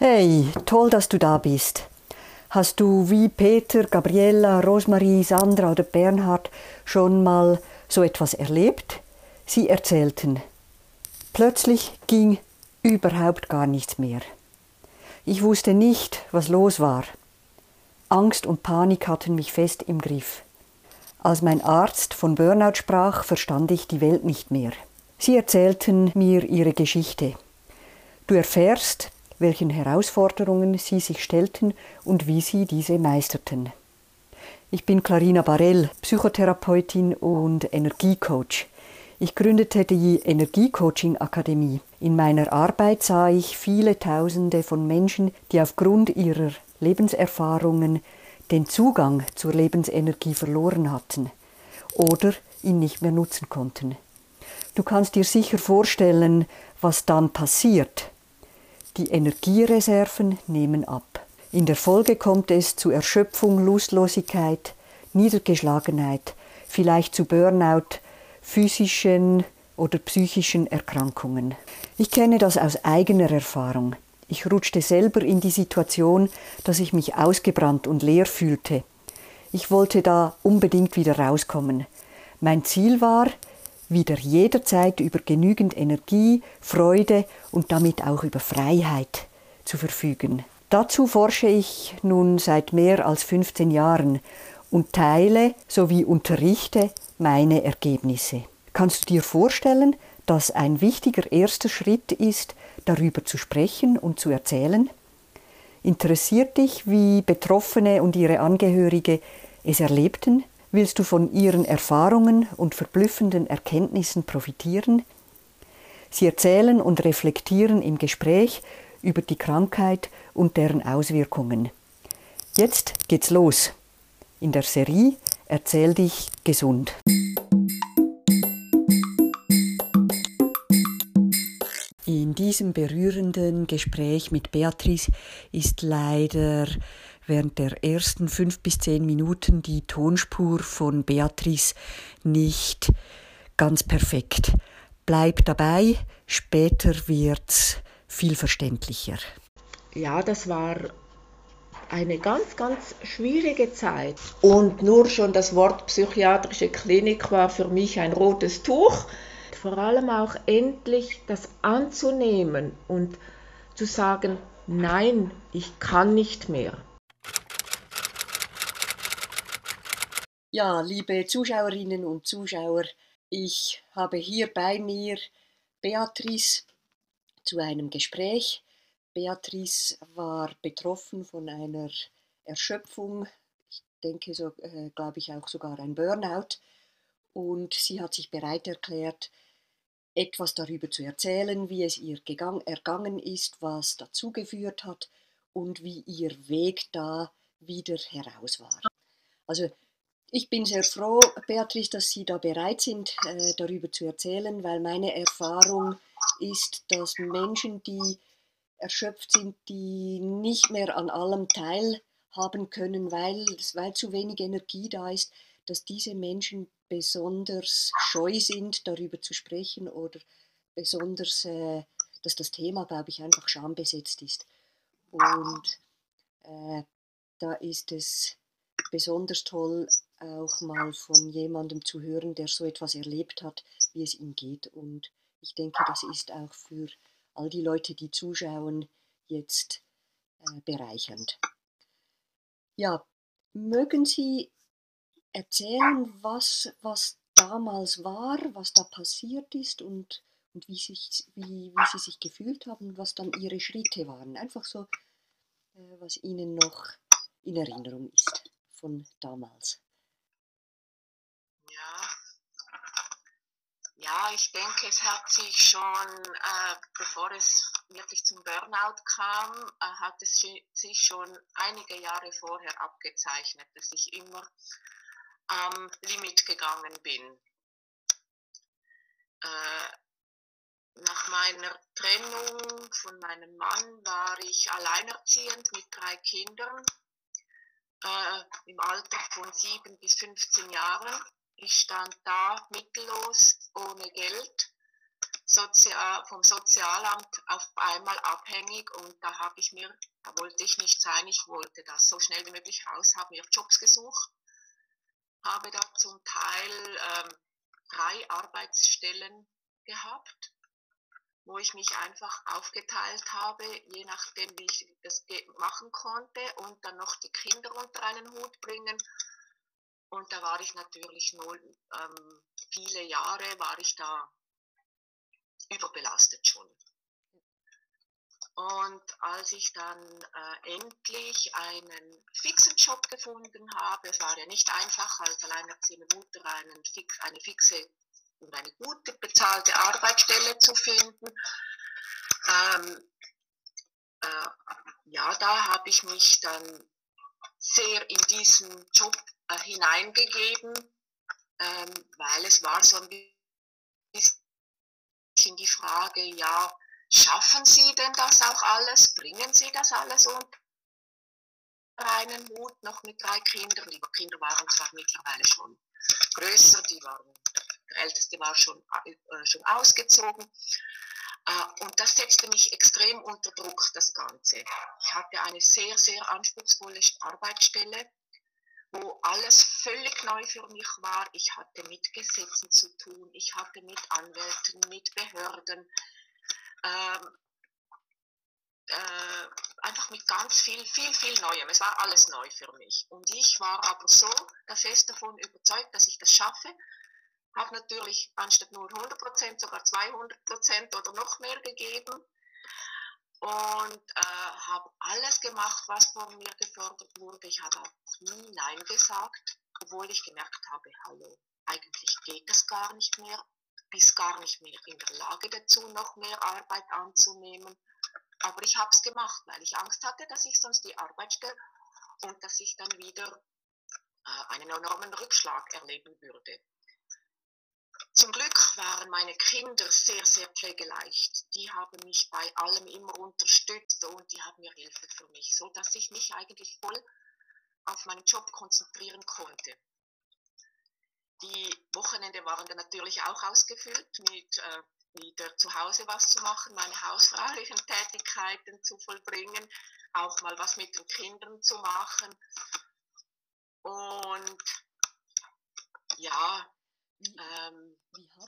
Hey, toll, dass du da bist. Hast du wie Peter, Gabriella, Rosmarie, Sandra oder Bernhard schon mal so etwas erlebt? Sie erzählten. Plötzlich ging überhaupt gar nichts mehr. Ich wusste nicht, was los war. Angst und Panik hatten mich fest im Griff. Als mein Arzt von Burnout sprach, verstand ich die Welt nicht mehr. Sie erzählten mir ihre Geschichte. Du erfährst, welchen Herausforderungen sie sich stellten und wie sie diese meisterten. Ich bin Clarina Barell, Psychotherapeutin und Energiecoach. Ich gründete die Energiecoaching Akademie. In meiner Arbeit sah ich viele Tausende von Menschen, die aufgrund ihrer Lebenserfahrungen den Zugang zur Lebensenergie verloren hatten oder ihn nicht mehr nutzen konnten. Du kannst dir sicher vorstellen, was dann passiert, die Energiereserven nehmen ab. In der Folge kommt es zu Erschöpfung, Lustlosigkeit, Niedergeschlagenheit, vielleicht zu Burnout, physischen oder psychischen Erkrankungen. Ich kenne das aus eigener Erfahrung. Ich rutschte selber in die Situation, dass ich mich ausgebrannt und leer fühlte. Ich wollte da unbedingt wieder rauskommen. Mein Ziel war, wieder jederzeit über genügend Energie, Freude und damit auch über Freiheit zu verfügen. Dazu forsche ich nun seit mehr als 15 Jahren und teile sowie unterrichte meine Ergebnisse. Kannst du dir vorstellen, dass ein wichtiger erster Schritt ist, darüber zu sprechen und zu erzählen? Interessiert dich, wie Betroffene und ihre Angehörige es erlebten, Willst du von ihren Erfahrungen und verblüffenden Erkenntnissen profitieren? Sie erzählen und reflektieren im Gespräch über die Krankheit und deren Auswirkungen. Jetzt geht's los. In der Serie Erzähl dich gesund. In diesem berührenden Gespräch mit Beatrice ist leider während der ersten fünf bis zehn Minuten die Tonspur von Beatrice nicht ganz perfekt. Bleib dabei, später wird's viel verständlicher. Ja, das war eine ganz, ganz schwierige Zeit. Und nur schon das Wort psychiatrische Klinik war für mich ein rotes Tuch. Vor allem auch endlich das anzunehmen und zu sagen, nein, ich kann nicht mehr. Ja, liebe Zuschauerinnen und Zuschauer, ich habe hier bei mir Beatrice zu einem Gespräch. Beatrice war betroffen von einer Erschöpfung, ich denke, so äh, glaube ich auch sogar ein Burnout. Und sie hat sich bereit erklärt, etwas darüber zu erzählen, wie es ihr gegangen, ergangen ist, was dazu geführt hat und wie ihr Weg da wieder heraus war. Also ich bin sehr froh, Beatrice, dass Sie da bereit sind, äh, darüber zu erzählen, weil meine Erfahrung ist, dass Menschen, die erschöpft sind, die nicht mehr an allem teilhaben können, weil, weil zu wenig Energie da ist, dass diese Menschen besonders scheu sind, darüber zu sprechen oder besonders, äh, dass das Thema, glaube ich, einfach schambesetzt ist. Und äh, da ist es besonders toll, auch mal von jemandem zu hören, der so etwas erlebt hat, wie es ihm geht. Und ich denke, das ist auch für all die Leute, die zuschauen, jetzt äh, bereichernd. Ja, mögen Sie erzählen, was, was damals war, was da passiert ist und, und wie, sich, wie, wie Sie sich gefühlt haben, was dann Ihre Schritte waren. Einfach so, äh, was Ihnen noch in Erinnerung ist von damals. Ja, ich denke, es hat sich schon, äh, bevor es wirklich zum Burnout kam, äh, hat es sich schon einige Jahre vorher abgezeichnet, dass ich immer am Limit gegangen bin. Äh, nach meiner Trennung von meinem Mann war ich alleinerziehend mit drei Kindern äh, im Alter von sieben bis 15 Jahren. Ich stand da mittellos, ohne Geld, Sozial, vom Sozialamt auf einmal abhängig und da habe ich mir, da wollte ich nicht sein, ich wollte das so schnell wie möglich raus, habe mir Jobs gesucht, habe da zum Teil ähm, drei Arbeitsstellen gehabt, wo ich mich einfach aufgeteilt habe, je nachdem, wie ich das machen konnte und dann noch die Kinder unter einen Hut bringen. Und da war ich natürlich nur, ähm, viele Jahre war ich da überbelastet schon. Und als ich dann äh, endlich einen fixen Job gefunden habe, es war ja nicht einfach, als alleinerziehende Mutter einen fix, eine fixe und eine gute bezahlte Arbeitsstelle zu finden, ähm, äh, ja, da habe ich mich dann sehr in diesen Job äh, hineingegeben, ähm, weil es war so ein bisschen die Frage, ja, schaffen Sie denn das auch alles? Bringen Sie das alles unter einen Hut, noch mit drei Kindern? Die Kinder waren zwar mittlerweile schon größer, die waren, der Älteste war schon, äh, schon ausgezogen. Äh, und das setzte mich extrem unter Druck, das Ganze. Ich hatte eine sehr, sehr anspruchsvolle Arbeitsstelle wo alles völlig neu für mich war. Ich hatte mit Gesetzen zu tun, ich hatte mit Anwälten, mit Behörden, ähm, äh, einfach mit ganz viel, viel, viel Neuem. Es war alles neu für mich. Und ich war aber so fest davon überzeugt, dass ich das schaffe. Habe natürlich anstatt nur 100% sogar 200% oder noch mehr gegeben und äh, habe alles gemacht, was von mir gefordert wurde. Ich habe auch nie Nein gesagt, obwohl ich gemerkt habe, hallo, eigentlich geht das gar nicht mehr, bist gar nicht mehr in der Lage dazu, noch mehr Arbeit anzunehmen. Aber ich habe es gemacht, weil ich Angst hatte, dass ich sonst die Arbeit stelle und dass ich dann wieder äh, einen enormen Rückschlag erleben würde. Zum Glück waren meine Kinder sehr, sehr pflegeleicht. Die haben mich bei allem immer unterstützt und die haben mir Hilfe für mich, so dass ich mich eigentlich voll auf meinen Job konzentrieren konnte. Die Wochenende waren dann natürlich auch ausgefüllt mit äh, wieder zu Hause was zu machen, meine hausfraulichen Tätigkeiten zu vollbringen, auch mal was mit den Kindern zu machen. Und ja, ähm,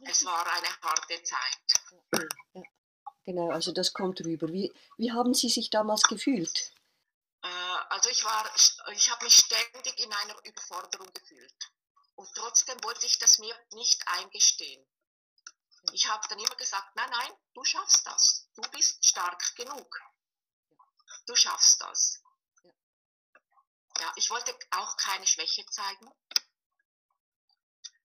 es war eine harte Zeit. Ja, ja. Genau, also das kommt rüber. Wie, wie haben Sie sich damals gefühlt? Äh, also ich war, ich habe mich ständig in einer Überforderung gefühlt. Und trotzdem wollte ich das mir nicht eingestehen. Ich habe dann immer gesagt, nein, nein, du schaffst das. Du bist stark genug. Du schaffst das. Ja, ich wollte auch keine Schwäche zeigen.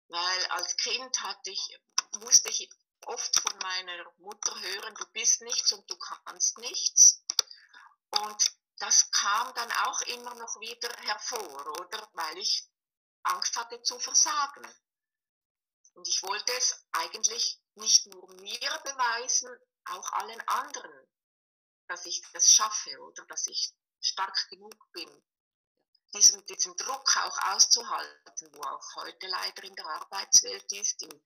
Weil als Kind hatte ich, musste ich oft von meiner Mutter hören, du bist nichts und du kannst nichts. Und das kam dann auch immer noch wieder hervor, oder? Weil ich Angst hatte zu versagen. Und ich wollte es eigentlich nicht nur mir beweisen, auch allen anderen, dass ich das schaffe oder dass ich stark genug bin diesen, diesen Druck auch auszuhalten, wo auch heute leider in der Arbeitswelt ist, im,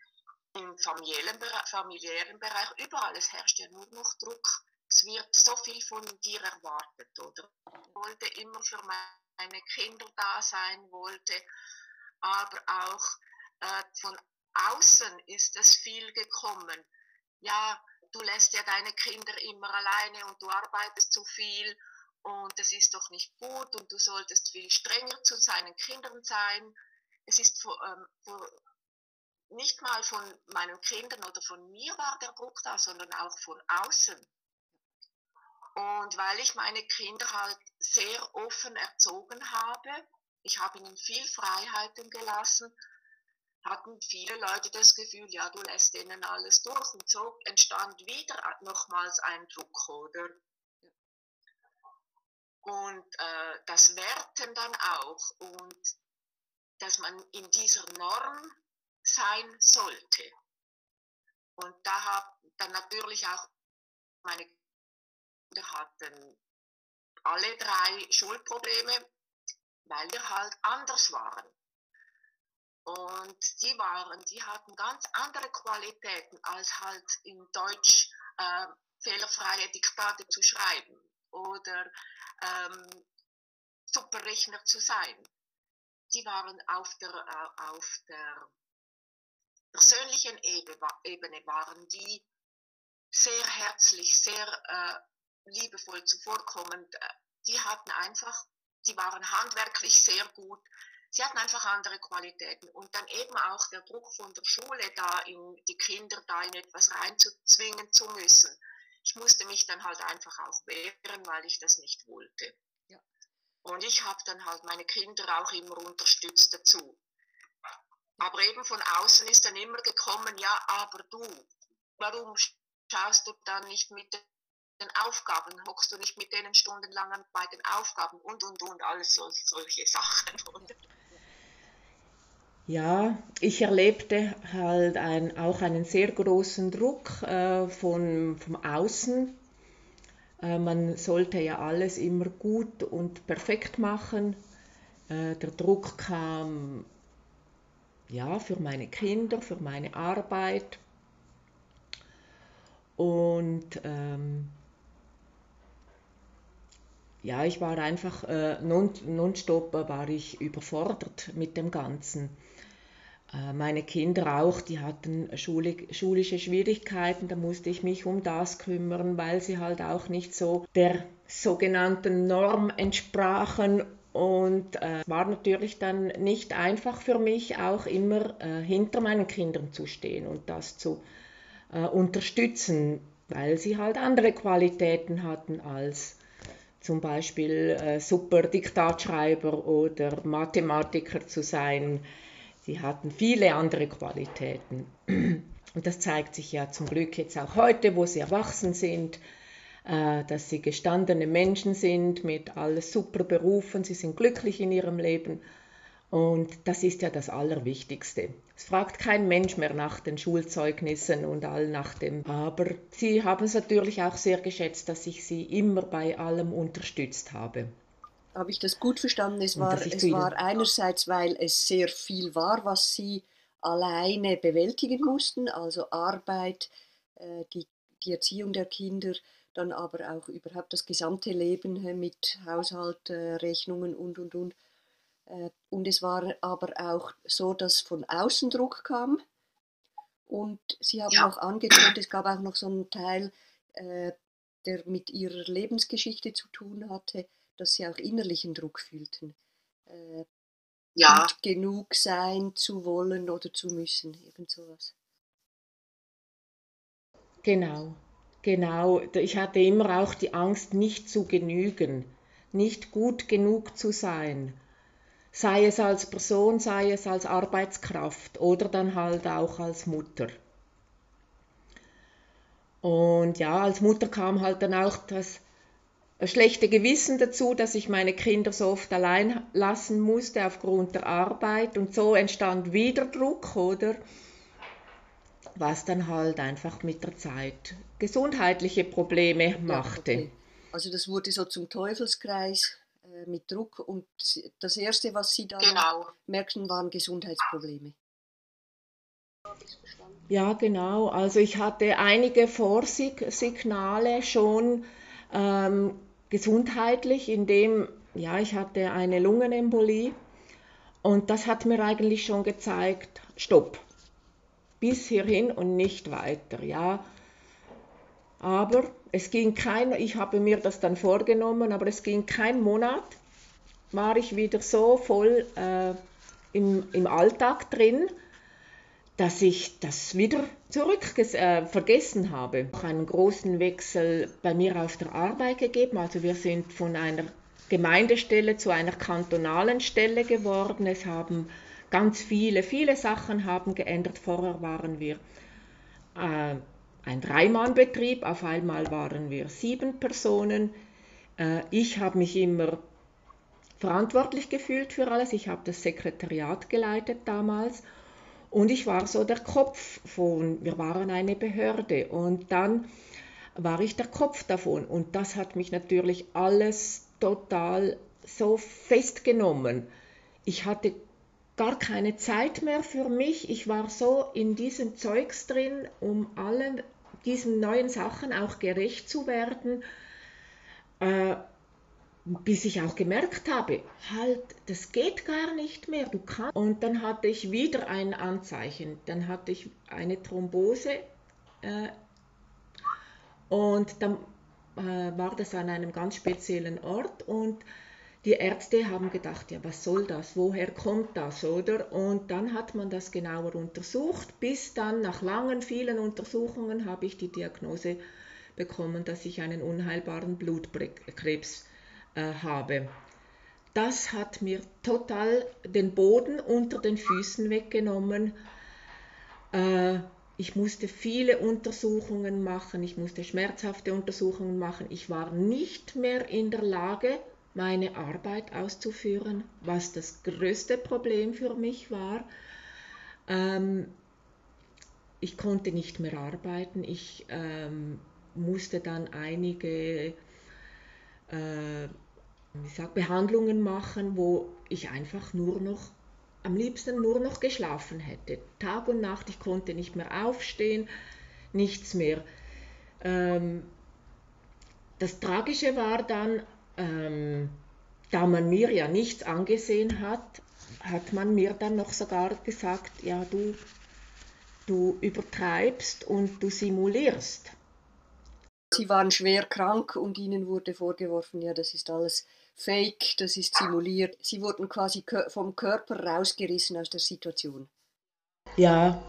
im familiären, familiären Bereich, überall, es herrscht ja nur noch Druck. Es wird so viel von dir erwartet, oder? Ich wollte immer für meine Kinder da sein, wollte, aber auch äh, von außen ist es viel gekommen. Ja, du lässt ja deine Kinder immer alleine und du arbeitest zu viel und das ist doch nicht gut und du solltest viel strenger zu seinen Kindern sein. Es ist vor, ähm, vor, nicht mal von meinen Kindern oder von mir war der Druck da, sondern auch von außen. Und weil ich meine Kinder halt sehr offen erzogen habe, ich habe ihnen viel Freiheiten gelassen, hatten viele Leute das Gefühl, ja, du lässt denen alles durch. Und so entstand wieder nochmals ein Druck, oder? Und äh, das Werten dann auch und dass man in dieser Norm sein sollte. Und da habe dann natürlich auch meine Kinder hatten alle drei Schulprobleme, weil wir halt anders waren. Und die waren, die hatten ganz andere Qualitäten als halt in Deutsch äh, fehlerfreie Diktate zu schreiben oder ähm, Superrechner zu sein. Die waren auf der, äh, auf der persönlichen Ebene waren die sehr herzlich, sehr äh, liebevoll zuvorkommend. Äh, die hatten einfach, die waren handwerklich sehr gut. Sie hatten einfach andere Qualitäten. Und dann eben auch der Druck von der Schule, da in die Kinder da in etwas reinzuzwingen zu müssen. Ich musste mich dann halt einfach auch wehren, weil ich das nicht wollte. Ja. Und ich habe dann halt meine Kinder auch immer unterstützt dazu. Aber eben von außen ist dann immer gekommen, ja, aber du, warum schaust du dann nicht mit den Aufgaben, hockst du nicht mit denen stundenlang bei den Aufgaben und, und, und, alles so, solche Sachen. Ja, ich erlebte halt ein, auch einen sehr großen Druck äh, von, vom Außen. Äh, man sollte ja alles immer gut und perfekt machen. Äh, der Druck kam ja, für meine Kinder, für meine Arbeit. Und ähm, ja, ich war einfach äh, nonstop war ich überfordert mit dem Ganzen. Äh, meine Kinder auch, die hatten schulische Schwierigkeiten, da musste ich mich um das kümmern, weil sie halt auch nicht so der sogenannten Norm entsprachen und äh, war natürlich dann nicht einfach für mich, auch immer äh, hinter meinen Kindern zu stehen und das zu äh, unterstützen, weil sie halt andere Qualitäten hatten als zum Beispiel äh, super Diktatschreiber oder Mathematiker zu sein. Sie hatten viele andere Qualitäten. Und das zeigt sich ja zum Glück jetzt auch heute, wo sie erwachsen sind, äh, dass sie gestandene Menschen sind mit alles super Berufen, sie sind glücklich in ihrem Leben und das ist ja das Allerwichtigste. Es fragt kein Mensch mehr nach den Schulzeugnissen und all nach dem. Aber sie haben es natürlich auch sehr geschätzt, dass ich sie immer bei allem unterstützt habe. Habe ich das gut verstanden? Es war, es war einerseits, weil es sehr viel war, was sie alleine bewältigen mussten, also Arbeit, äh, die, die Erziehung der Kinder, dann aber auch überhaupt das gesamte Leben mit Haushalt, äh, Rechnungen und, und, und. Äh, und es war aber auch so, dass von außen Druck kam. Und Sie haben ja. auch angetönt, es gab auch noch so einen Teil, der mit Ihrer Lebensgeschichte zu tun hatte, dass Sie auch innerlichen Druck fühlten. Äh, ja. genug sein zu wollen oder zu müssen, irgend sowas. Genau, genau. Ich hatte immer auch die Angst, nicht zu genügen, nicht gut genug zu sein sei es als Person, sei es als Arbeitskraft oder dann halt auch als Mutter. Und ja, als Mutter kam halt dann auch das schlechte Gewissen dazu, dass ich meine Kinder so oft allein lassen musste aufgrund der Arbeit und so entstand wieder Druck, oder? Was dann halt einfach mit der Zeit gesundheitliche Probleme machte. Ja, okay. Also das wurde so zum Teufelskreis äh, mit Druck und das Erste, was Sie da genau. merkten, waren Gesundheitsprobleme. Ja, genau. Also ich hatte einige Vorsignale schon ähm, gesundheitlich, indem ja, ich hatte eine Lungenembolie. Und das hat mir eigentlich schon gezeigt, stopp, bis hierhin und nicht weiter. Ja, aber es ging kein, ich habe mir das dann vorgenommen, aber es ging kein Monat, war ich wieder so voll äh, im, im Alltag drin, dass ich das wieder zurück äh, vergessen habe. Auch einen großen Wechsel bei mir auf der Arbeit gegeben. Also wir sind von einer Gemeindestelle zu einer kantonalen Stelle geworden. Es haben ganz viele, viele Sachen haben geändert. Vorher waren wir äh, ein Dreimannbetrieb, auf einmal waren wir sieben Personen. Äh, ich habe mich immer verantwortlich gefühlt für alles. Ich habe das Sekretariat geleitet damals und ich war so der Kopf von, wir waren eine Behörde und dann war ich der Kopf davon und das hat mich natürlich alles total so festgenommen. Ich hatte gar keine Zeit mehr für mich. Ich war so in diesem Zeugs drin, um allen diesen neuen Sachen auch gerecht zu werden, äh, bis ich auch gemerkt habe, halt, das geht gar nicht mehr. Du kannst. Und dann hatte ich wieder ein Anzeichen. Dann hatte ich eine Thrombose äh, und dann äh, war das an einem ganz speziellen Ort und die Ärzte haben gedacht, ja, was soll das, woher kommt das, oder? Und dann hat man das genauer untersucht, bis dann nach langen, vielen Untersuchungen habe ich die Diagnose bekommen, dass ich einen unheilbaren Blutkrebs äh, habe. Das hat mir total den Boden unter den Füßen weggenommen. Äh, ich musste viele Untersuchungen machen, ich musste schmerzhafte Untersuchungen machen. Ich war nicht mehr in der Lage, meine Arbeit auszuführen, was das größte Problem für mich war. Ähm, ich konnte nicht mehr arbeiten, ich ähm, musste dann einige äh, sag, Behandlungen machen, wo ich einfach nur noch, am liebsten nur noch geschlafen hätte. Tag und Nacht, ich konnte nicht mehr aufstehen, nichts mehr. Ähm, das Tragische war dann, ähm, da man mir ja nichts angesehen hat, hat man mir dann noch sogar gesagt, ja, du, du übertreibst und du simulierst. Sie waren schwer krank und ihnen wurde vorgeworfen, ja, das ist alles fake, das ist simuliert. Sie wurden quasi vom Körper rausgerissen aus der Situation. Ja,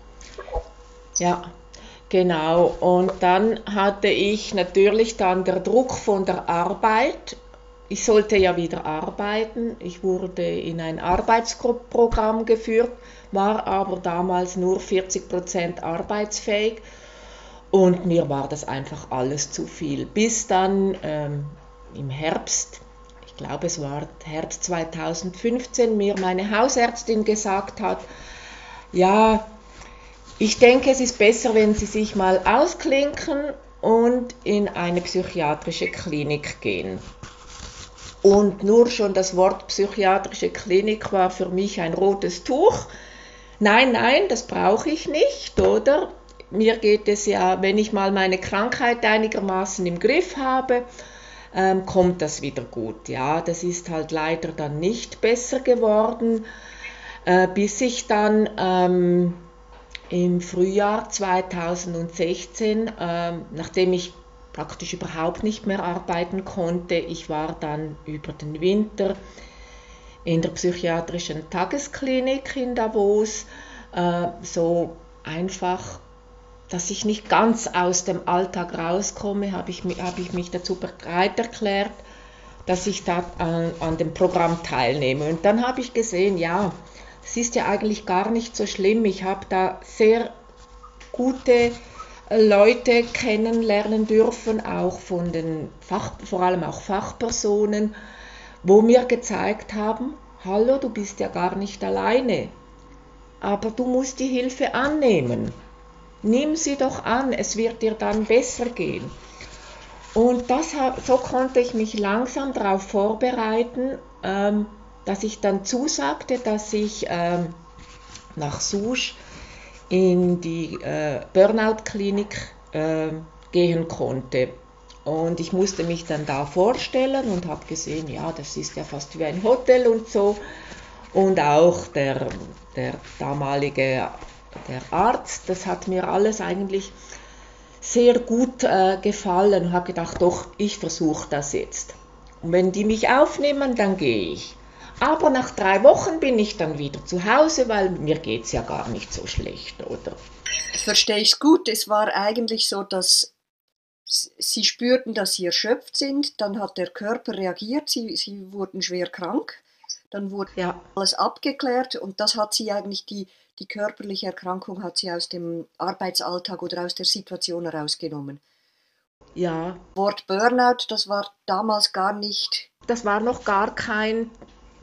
ja, genau. Und dann hatte ich natürlich dann der Druck von der Arbeit ich sollte ja wieder arbeiten. Ich wurde in ein Arbeitsprogramm geführt, war aber damals nur 40 Prozent arbeitsfähig und mir war das einfach alles zu viel. Bis dann ähm, im Herbst, ich glaube es war Herbst 2015, mir meine Hausärztin gesagt hat, ja, ich denke, es ist besser, wenn Sie sich mal ausklinken und in eine psychiatrische Klinik gehen. Und nur schon das Wort psychiatrische Klinik war für mich ein rotes Tuch. Nein, nein, das brauche ich nicht, oder? Mir geht es ja, wenn ich mal meine Krankheit einigermaßen im Griff habe, ähm, kommt das wieder gut. Ja, das ist halt leider dann nicht besser geworden, äh, bis ich dann ähm, im Frühjahr 2016, ähm, nachdem ich praktisch überhaupt nicht mehr arbeiten konnte. Ich war dann über den Winter in der psychiatrischen Tagesklinik in Davos, äh, so einfach, dass ich nicht ganz aus dem Alltag rauskomme, habe ich, hab ich mich dazu bereit erklärt, dass ich da an, an dem Programm teilnehme. Und dann habe ich gesehen, ja, es ist ja eigentlich gar nicht so schlimm. Ich habe da sehr gute Leute kennenlernen dürfen, auch von den Fach, vor allem auch Fachpersonen, wo mir gezeigt haben, hallo, du bist ja gar nicht alleine, aber du musst die Hilfe annehmen. Nimm sie doch an, es wird dir dann besser gehen. Und das, so konnte ich mich langsam darauf vorbereiten, ähm, dass ich dann zusagte, dass ich ähm, nach Susch in die äh, Burnout-Klinik äh, gehen konnte. Und ich musste mich dann da vorstellen und habe gesehen, ja, das ist ja fast wie ein Hotel und so. Und auch der, der damalige der Arzt, das hat mir alles eigentlich sehr gut äh, gefallen und habe gedacht, doch, ich versuche das jetzt. Und wenn die mich aufnehmen, dann gehe ich. Aber nach drei Wochen bin ich dann wieder zu Hause, weil mir geht es ja gar nicht so schlecht, oder? Verstehe ich es gut. Es war eigentlich so, dass sie spürten, dass sie erschöpft sind. Dann hat der Körper reagiert. Sie, sie wurden schwer krank. Dann wurde ja. alles abgeklärt und das hat sie eigentlich, die, die körperliche Erkrankung hat sie aus dem Arbeitsalltag oder aus der Situation herausgenommen. Ja. Wort Burnout, das war damals gar nicht. Das war noch gar kein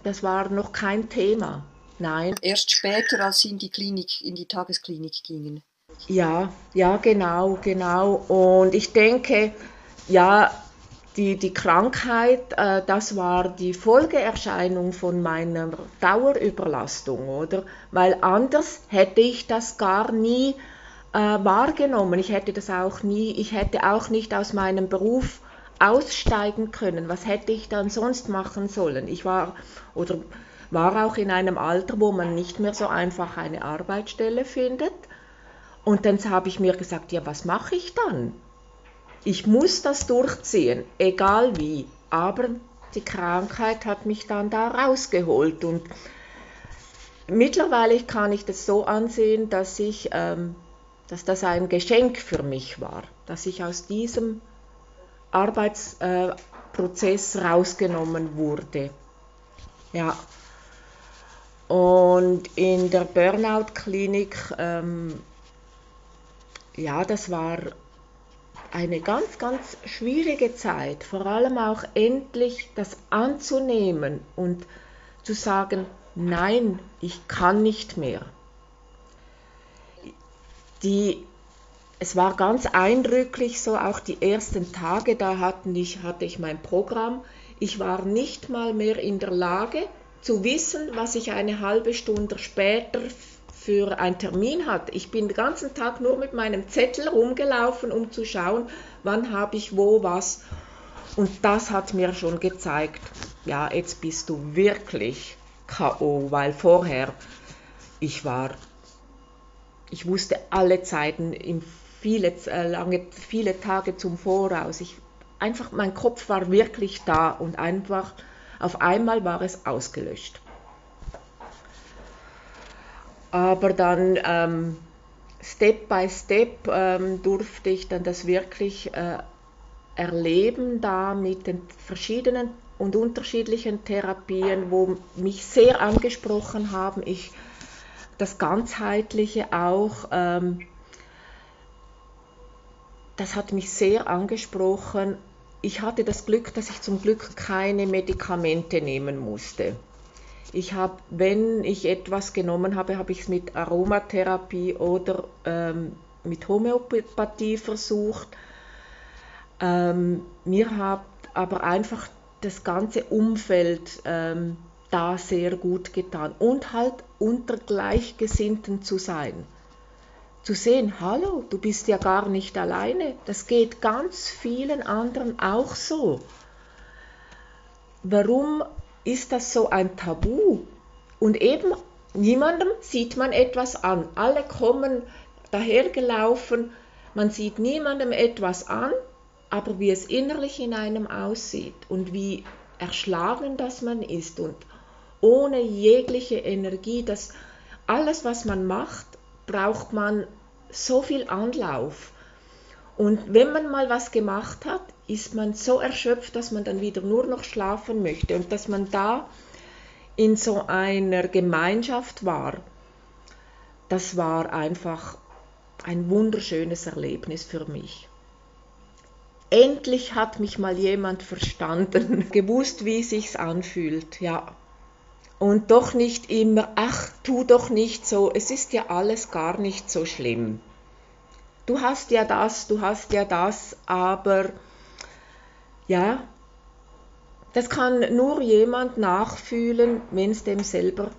das war noch kein Thema. Nein. Erst später, als Sie in die Klinik, in die Tagesklinik gingen. Ja, ja, genau, genau. Und ich denke, ja, die, die Krankheit, äh, das war die Folgeerscheinung von meiner Dauerüberlastung, oder? Weil anders hätte ich das gar nie äh, wahrgenommen. Ich hätte das auch nie, ich hätte auch nicht aus meinem Beruf aussteigen können. Was hätte ich dann sonst machen sollen? Ich war oder war auch in einem Alter, wo man nicht mehr so einfach eine Arbeitsstelle findet. Und dann habe ich mir gesagt, ja, was mache ich dann? Ich muss das durchziehen, egal wie. Aber die Krankheit hat mich dann da rausgeholt. Und mittlerweile kann ich das so ansehen, dass, ich, ähm, dass das ein Geschenk für mich war, dass ich aus diesem Arbeitsprozess äh, rausgenommen wurde. Ja. Und in der Burnout-Klinik, ähm, ja, das war eine ganz, ganz schwierige Zeit, vor allem auch endlich das anzunehmen und zu sagen, nein, ich kann nicht mehr. Die, es war ganz eindrücklich, so auch die ersten Tage, da hatten ich, hatte ich mein Programm. Ich war nicht mal mehr in der Lage zu wissen, was ich eine halbe Stunde später für einen Termin hatte. Ich bin den ganzen Tag nur mit meinem Zettel rumgelaufen, um zu schauen, wann habe ich wo was. Und das hat mir schon gezeigt, ja, jetzt bist du wirklich KO, weil vorher ich war, ich wusste alle Zeiten, viele, äh, lange, viele Tage zum Voraus. Ich, einfach, mein Kopf war wirklich da und einfach auf einmal war es ausgelöscht aber dann ähm, Step by Step ähm, durfte ich dann das wirklich äh, erleben da mit den verschiedenen und unterschiedlichen Therapien, wo mich sehr angesprochen haben. Ich das ganzheitliche auch, ähm, das hat mich sehr angesprochen. Ich hatte das Glück, dass ich zum Glück keine Medikamente nehmen musste. Ich habe, wenn ich etwas genommen habe, habe ich es mit Aromatherapie oder ähm, mit Homöopathie versucht. Ähm, mir hat aber einfach das ganze Umfeld ähm, da sehr gut getan und halt unter Gleichgesinnten zu sein. Zu sehen, hallo, du bist ja gar nicht alleine, das geht ganz vielen anderen auch so. Warum ist das so ein Tabu. Und eben niemandem sieht man etwas an. Alle kommen dahergelaufen, man sieht niemandem etwas an, aber wie es innerlich in einem aussieht und wie erschlagen das man ist und ohne jegliche Energie, dass alles, was man macht, braucht man so viel Anlauf. Und wenn man mal was gemacht hat, ist man so erschöpft, dass man dann wieder nur noch schlafen möchte und dass man da in so einer Gemeinschaft war, das war einfach ein wunderschönes Erlebnis für mich. Endlich hat mich mal jemand verstanden, gewusst, wie es sich anfühlt, ja. Und doch nicht immer, ach, tu doch nicht so, es ist ja alles gar nicht so schlimm. Du hast ja das, du hast ja das, aber ja, das kann nur jemand nachfühlen, wenn es dem selber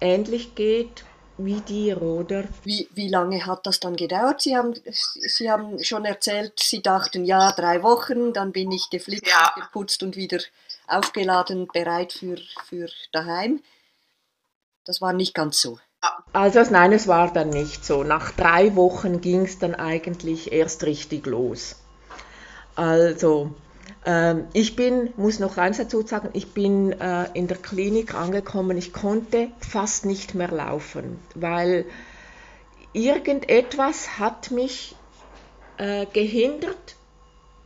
ähnlich geht wie dir, oder? Wie, wie lange hat das dann gedauert? Sie haben, Sie haben schon erzählt, Sie dachten, ja, drei Wochen, dann bin ich geflickt, ja. geputzt und wieder aufgeladen, bereit für, für daheim. Das war nicht ganz so. Also nein, es war dann nicht so. Nach drei Wochen ging es dann eigentlich erst richtig los. Also, ähm, ich bin, muss noch eins dazu sagen, ich bin äh, in der Klinik angekommen, ich konnte fast nicht mehr laufen, weil irgendetwas hat mich äh, gehindert,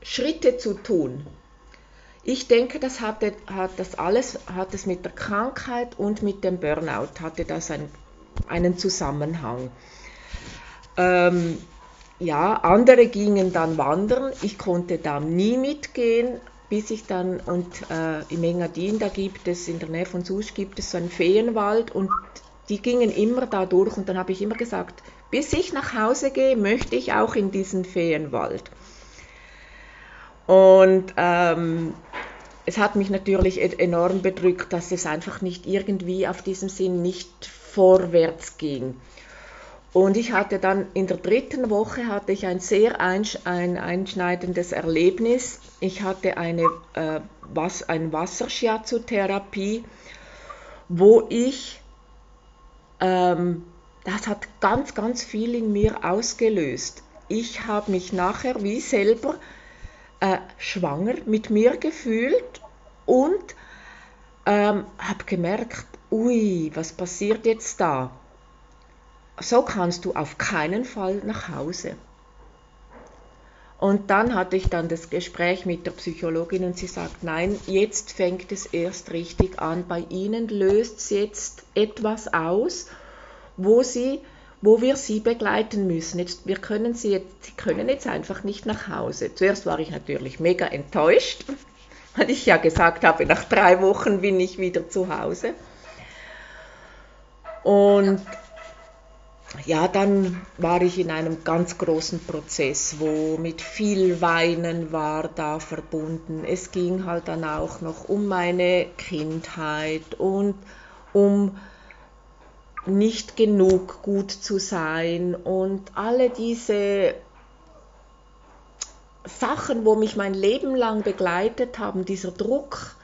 Schritte zu tun. Ich denke, das hatte, hat das alles hat es mit der Krankheit und mit dem Burnout hatte das ein, einen Zusammenhang. Ähm, ja, andere gingen dann wandern. Ich konnte da nie mitgehen, bis ich dann, und äh, im Engadin, da gibt es, in der Nähe von Susch gibt es so einen Feenwald und die gingen immer da durch und dann habe ich immer gesagt, bis ich nach Hause gehe, möchte ich auch in diesen Feenwald. Und ähm, es hat mich natürlich e-, enorm bedrückt, dass es einfach nicht irgendwie auf diesem Sinn nicht vorwärts ging. Und ich hatte dann in der dritten Woche hatte ich ein sehr einsch ein einschneidendes Erlebnis. Ich hatte eine, äh, was, ein Wasserschiazu-Therapie, wo ich, ähm, das hat ganz, ganz viel in mir ausgelöst. Ich habe mich nachher wie selber äh, schwanger mit mir gefühlt und ähm, habe gemerkt, ui, was passiert jetzt da? So kannst du auf keinen Fall nach Hause. Und dann hatte ich dann das Gespräch mit der Psychologin und sie sagt, nein, jetzt fängt es erst richtig an. Bei Ihnen löst es jetzt etwas aus, wo Sie wo wir sie begleiten müssen. Jetzt, wir können sie, jetzt, sie können jetzt einfach nicht nach Hause. Zuerst war ich natürlich mega enttäuscht, weil ich ja gesagt habe, nach drei Wochen bin ich wieder zu Hause. Und ja, dann war ich in einem ganz großen Prozess, wo mit viel Weinen war da verbunden. Es ging halt dann auch noch um meine Kindheit und um nicht genug gut zu sein und alle diese Sachen, wo mich mein Leben lang begleitet haben, dieser Druck,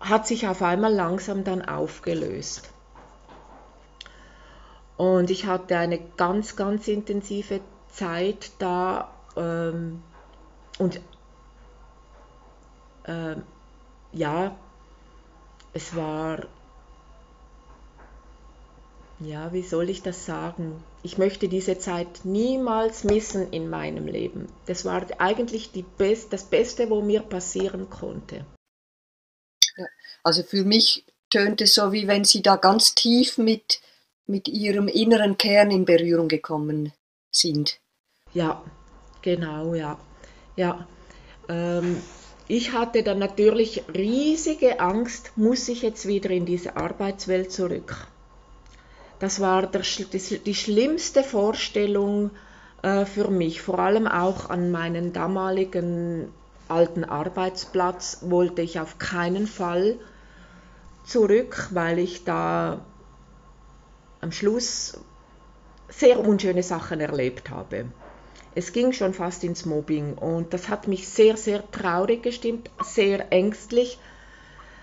hat sich auf einmal langsam dann aufgelöst. Und ich hatte eine ganz, ganz intensive Zeit da ähm, und äh, ja, es war ja, wie soll ich das sagen? Ich möchte diese Zeit niemals missen in meinem Leben. Das war eigentlich die Best, das Beste, wo mir passieren konnte. Also für mich tönt es so, wie wenn Sie da ganz tief mit, mit Ihrem inneren Kern in Berührung gekommen sind. Ja, genau, ja. Ja. Ähm, ich hatte dann natürlich riesige Angst, muss ich jetzt wieder in diese Arbeitswelt zurück das war der, die schlimmste Vorstellung äh, für mich, vor allem auch an meinen damaligen alten Arbeitsplatz wollte ich auf keinen Fall zurück, weil ich da am Schluss sehr unschöne Sachen erlebt habe. Es ging schon fast ins Mobbing und das hat mich sehr, sehr traurig gestimmt, sehr ängstlich.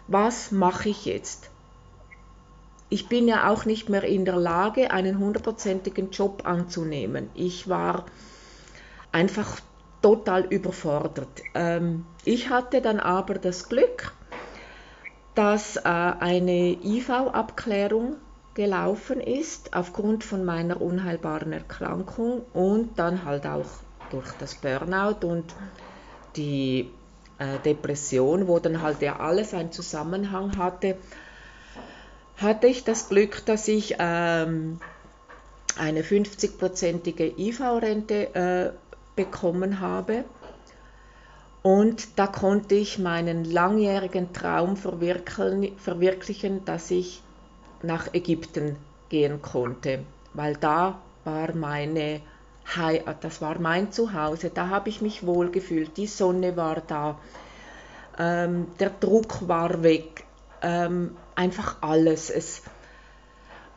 Was mache ich jetzt? ich bin ja auch nicht mehr in der Lage, einen hundertprozentigen Job anzunehmen. Ich war einfach total überfordert. Ähm, ich hatte dann aber das Glück, dass äh, eine IV-Abklärung gelaufen ist aufgrund von meiner unheilbaren Erkrankung und dann halt auch durch das Burnout und die äh, Depression, wo dann halt ja alles einen Zusammenhang hatte hatte ich das Glück, dass ich ähm, eine 50-prozentige IV-Rente äh, bekommen habe. Und da konnte ich meinen langjährigen Traum verwirklichen, verwirklichen, dass ich nach Ägypten gehen konnte, weil da war meine Heimat, das war mein Zuhause, da habe ich mich wohlgefühlt, die Sonne war da, ähm, der Druck war weg, ähm, einfach alles. Es,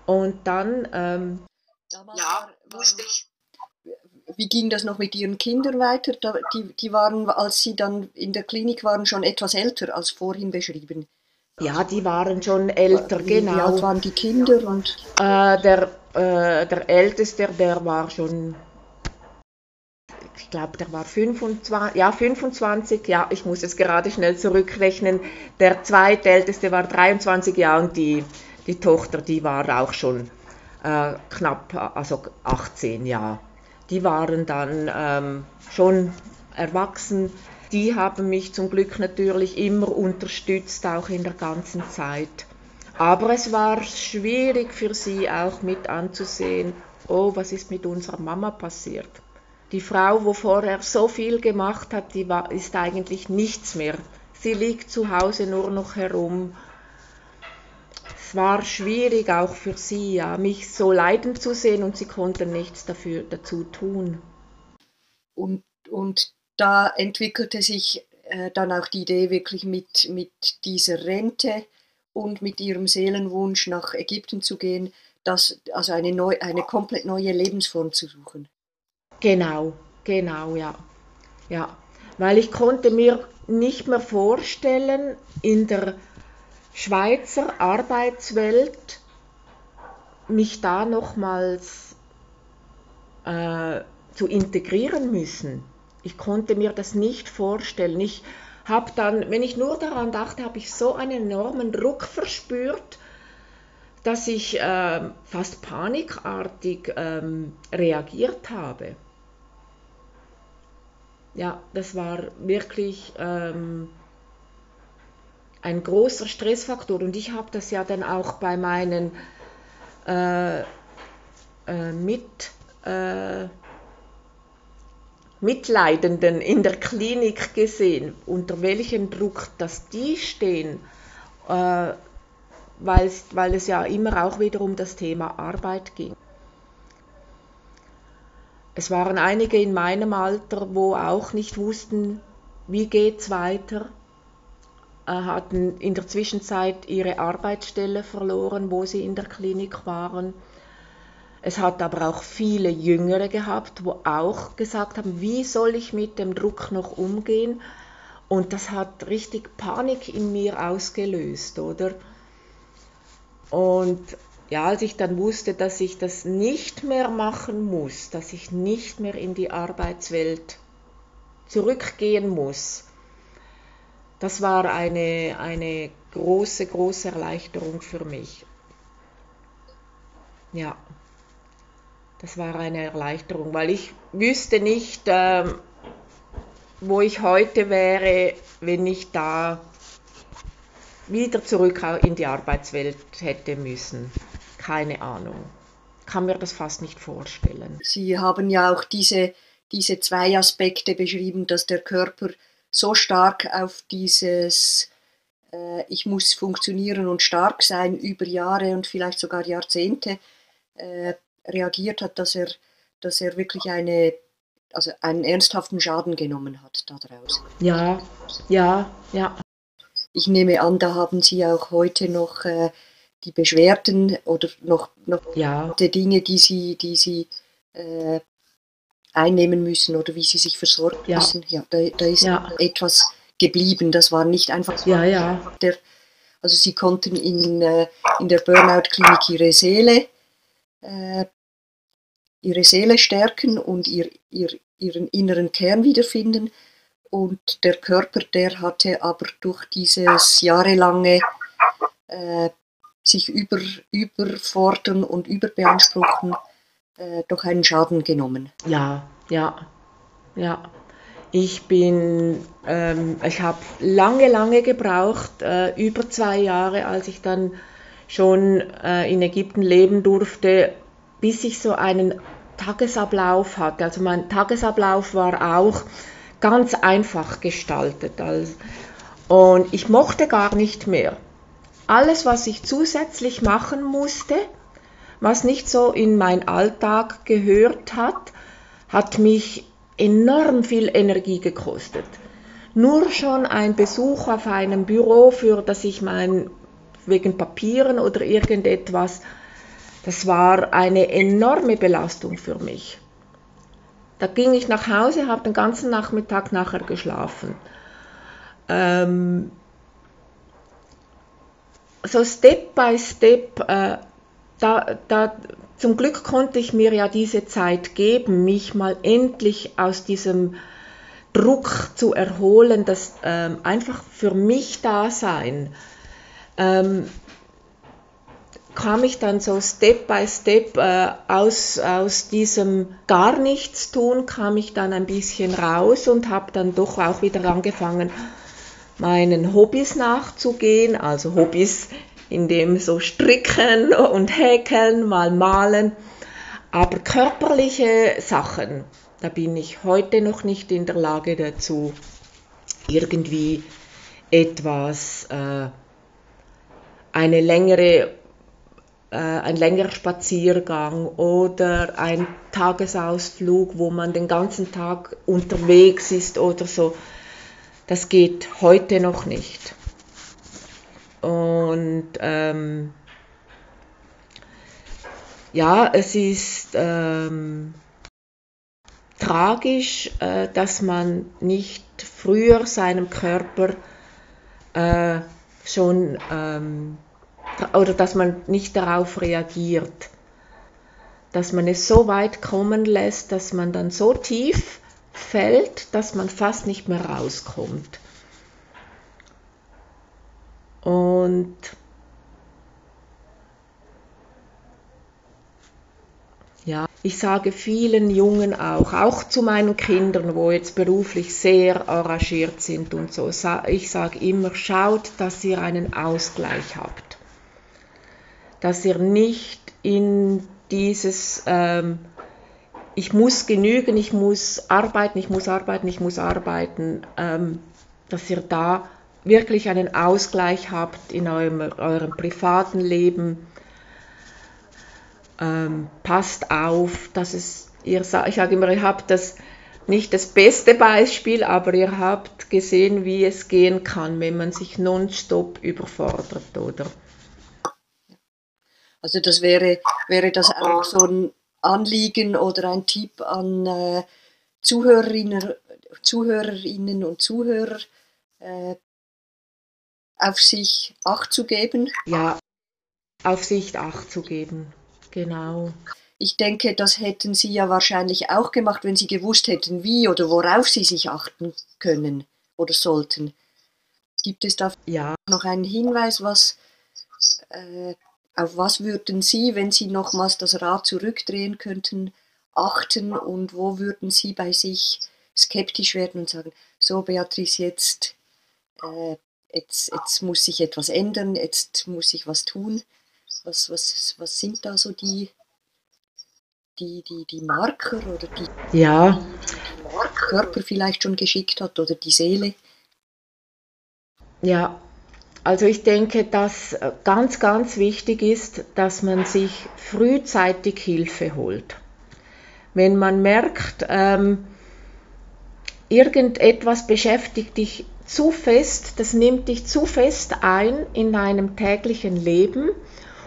und dann. Ähm, ja, musste ich. Wie ging das noch mit Ihren Kindern weiter? Die, die waren, als Sie dann in der Klinik waren, schon etwas älter als vorhin beschrieben. Ja, die waren schon älter, wie, genau. Wie alt waren die Kinder? Und äh, der, äh, der Älteste, der war schon ich glaube, der war 25, ja, 25, ja, ich muss es gerade schnell zurückrechnen. Der zweitälteste war 23 Jahre und die, die Tochter, die war auch schon äh, knapp, also 18 Jahre. Die waren dann ähm, schon erwachsen. Die haben mich zum Glück natürlich immer unterstützt, auch in der ganzen Zeit. Aber es war schwierig für sie auch mit anzusehen, oh, was ist mit unserer Mama passiert die Frau, wo vorher so viel gemacht hat, die war, ist eigentlich nichts mehr. Sie liegt zu Hause nur noch herum. Es war schwierig auch für sie, ja, mich so leiden zu sehen und sie konnten nichts dafür dazu tun. Und, und da entwickelte sich äh, dann auch die Idee wirklich mit, mit dieser Rente und mit ihrem Seelenwunsch nach Ägypten zu gehen, das, also eine, neu, eine komplett neue Lebensform zu suchen. Genau, genau, ja. Ja, weil ich konnte mir nicht mehr vorstellen, in der Schweizer Arbeitswelt mich da nochmals äh, zu integrieren müssen. Ich konnte mir das nicht vorstellen. Ich habe dann, wenn ich nur daran dachte, habe ich so einen enormen Druck verspürt, dass ich äh, fast panikartig ähm, reagiert habe. Ja, das war wirklich ähm, ein großer Stressfaktor und ich habe das ja dann auch bei meinen äh, äh, mit äh, Mitleidenden in der Klinik gesehen, unter welchem Druck dass die stehen, äh, weil es ja immer auch wieder um das Thema Arbeit ging. Es waren einige in meinem Alter, wo auch nicht wussten, wie geht's weiter, äh, hatten in der Zwischenzeit ihre Arbeitsstelle verloren, wo sie in der Klinik waren. Es hat aber auch viele Jüngere gehabt, wo auch gesagt haben, wie soll ich mit dem Druck noch umgehen? Und das hat richtig Panik in mir ausgelöst, oder? Und ja, als ich dann wusste, dass ich das nicht mehr machen muss, dass ich nicht mehr in die Arbeitswelt zurückgehen muss, das war eine, eine große, große Erleichterung für mich. Ja, das war eine Erleichterung, weil ich wüsste nicht, ähm, wo ich heute wäre, wenn ich da wieder zurück in die Arbeitswelt hätte müssen. Keine Ahnung. Kann mir das fast nicht vorstellen. Sie haben ja auch diese, diese zwei Aspekte beschrieben, dass der Körper so stark auf dieses äh, Ich muss funktionieren und stark sein über Jahre und vielleicht sogar Jahrzehnte äh, reagiert hat, dass er, dass er wirklich eine, also einen ernsthaften Schaden genommen hat daraus. Ja, ja, ja. Ich nehme an, da haben Sie auch heute noch äh, die Beschwerden oder noch, noch ja. die Dinge, die Sie, die Sie äh, einnehmen müssen oder wie sie sich versorgen ja. müssen. Ja, da, da ist ja. etwas geblieben. Das war nicht einfach ja, ja. der. Also sie konnten in, äh, in der Burnout-Klinik ihre Seele, äh, ihre Seele stärken und ihr, ihr, ihren inneren Kern wiederfinden. Und der Körper, der hatte aber durch dieses jahrelange äh, sich über, überfordern und überbeanspruchen äh, doch einen Schaden genommen. Ja, ja, ja. Ich bin, ähm, ich habe lange, lange gebraucht, äh, über zwei Jahre, als ich dann schon äh, in Ägypten leben durfte, bis ich so einen Tagesablauf hatte. Also mein Tagesablauf war auch ganz einfach gestaltet. Also, und ich mochte gar nicht mehr. Alles, was ich zusätzlich machen musste, was nicht so in meinen Alltag gehört hat, hat mich enorm viel Energie gekostet. Nur schon ein Besuch auf einem Büro, für das ich mein, wegen Papieren oder irgendetwas, das war eine enorme Belastung für mich. Da ging ich nach Hause, habe den ganzen Nachmittag nachher geschlafen. Ähm, so Step by Step äh, da, da, zum Glück konnte ich mir ja diese Zeit geben, mich mal endlich aus diesem Druck zu erholen, das ähm, einfach für mich da sein. Ähm, kam ich dann so Step by Step äh, aus, aus diesem gar nichts tun, kam ich dann ein bisschen raus und habe dann doch auch wieder angefangen, meinen Hobbys nachzugehen, also Hobbys in dem so stricken und häkeln, mal malen. Aber körperliche Sachen, da bin ich heute noch nicht in der Lage dazu, irgendwie etwas, äh, eine längere äh, ein längerer Spaziergang oder ein Tagesausflug, wo man den ganzen Tag unterwegs ist oder so. Das geht heute noch nicht. Und ähm, ja, es ist ähm, tragisch, äh, dass man nicht früher seinem Körper äh, schon ähm, oder dass man nicht darauf reagiert, dass man es so weit kommen lässt, dass man dann so tief fällt, dass man fast nicht mehr rauskommt. Und ja, ich sage vielen Jungen auch, auch zu meinen Kindern, wo jetzt beruflich sehr arrangiert sind und so, ich sage immer, schaut, dass ihr einen Ausgleich habt dass ihr nicht in dieses, ähm, ich muss genügen, ich muss arbeiten, ich muss arbeiten, ich muss arbeiten, ähm, dass ihr da wirklich einen Ausgleich habt in eurem, eurem privaten Leben. Ähm, passt auf, dass es, ihr, ich sage immer, ihr habt das nicht das beste Beispiel, aber ihr habt gesehen, wie es gehen kann, wenn man sich nonstop überfordert, oder? Also das wäre, wäre das auch so ein Anliegen oder ein Tipp an äh, Zuhörerinnen, Zuhörerinnen und Zuhörer, äh, auf sich Acht zu geben? Ja, auf sich Acht zu geben, genau. Ich denke, das hätten Sie ja wahrscheinlich auch gemacht, wenn Sie gewusst hätten, wie oder worauf Sie sich achten können oder sollten. Gibt es da ja. noch einen Hinweis, was äh, auf was würden Sie, wenn Sie nochmals das Rad zurückdrehen könnten, achten und wo würden Sie bei sich skeptisch werden und sagen, so Beatrice, jetzt, äh, jetzt, jetzt muss sich etwas ändern, jetzt muss ich was tun. Was, was, was sind da so die, die, die, die Marker oder die, ja. die Körper vielleicht schon geschickt hat oder die Seele? Ja, also ich denke, dass äh, ganz, ganz wichtig ist, dass man sich frühzeitig Hilfe holt. Wenn man merkt, ähm, irgendetwas beschäftigt dich zu fest, das nimmt dich zu fest ein in deinem täglichen Leben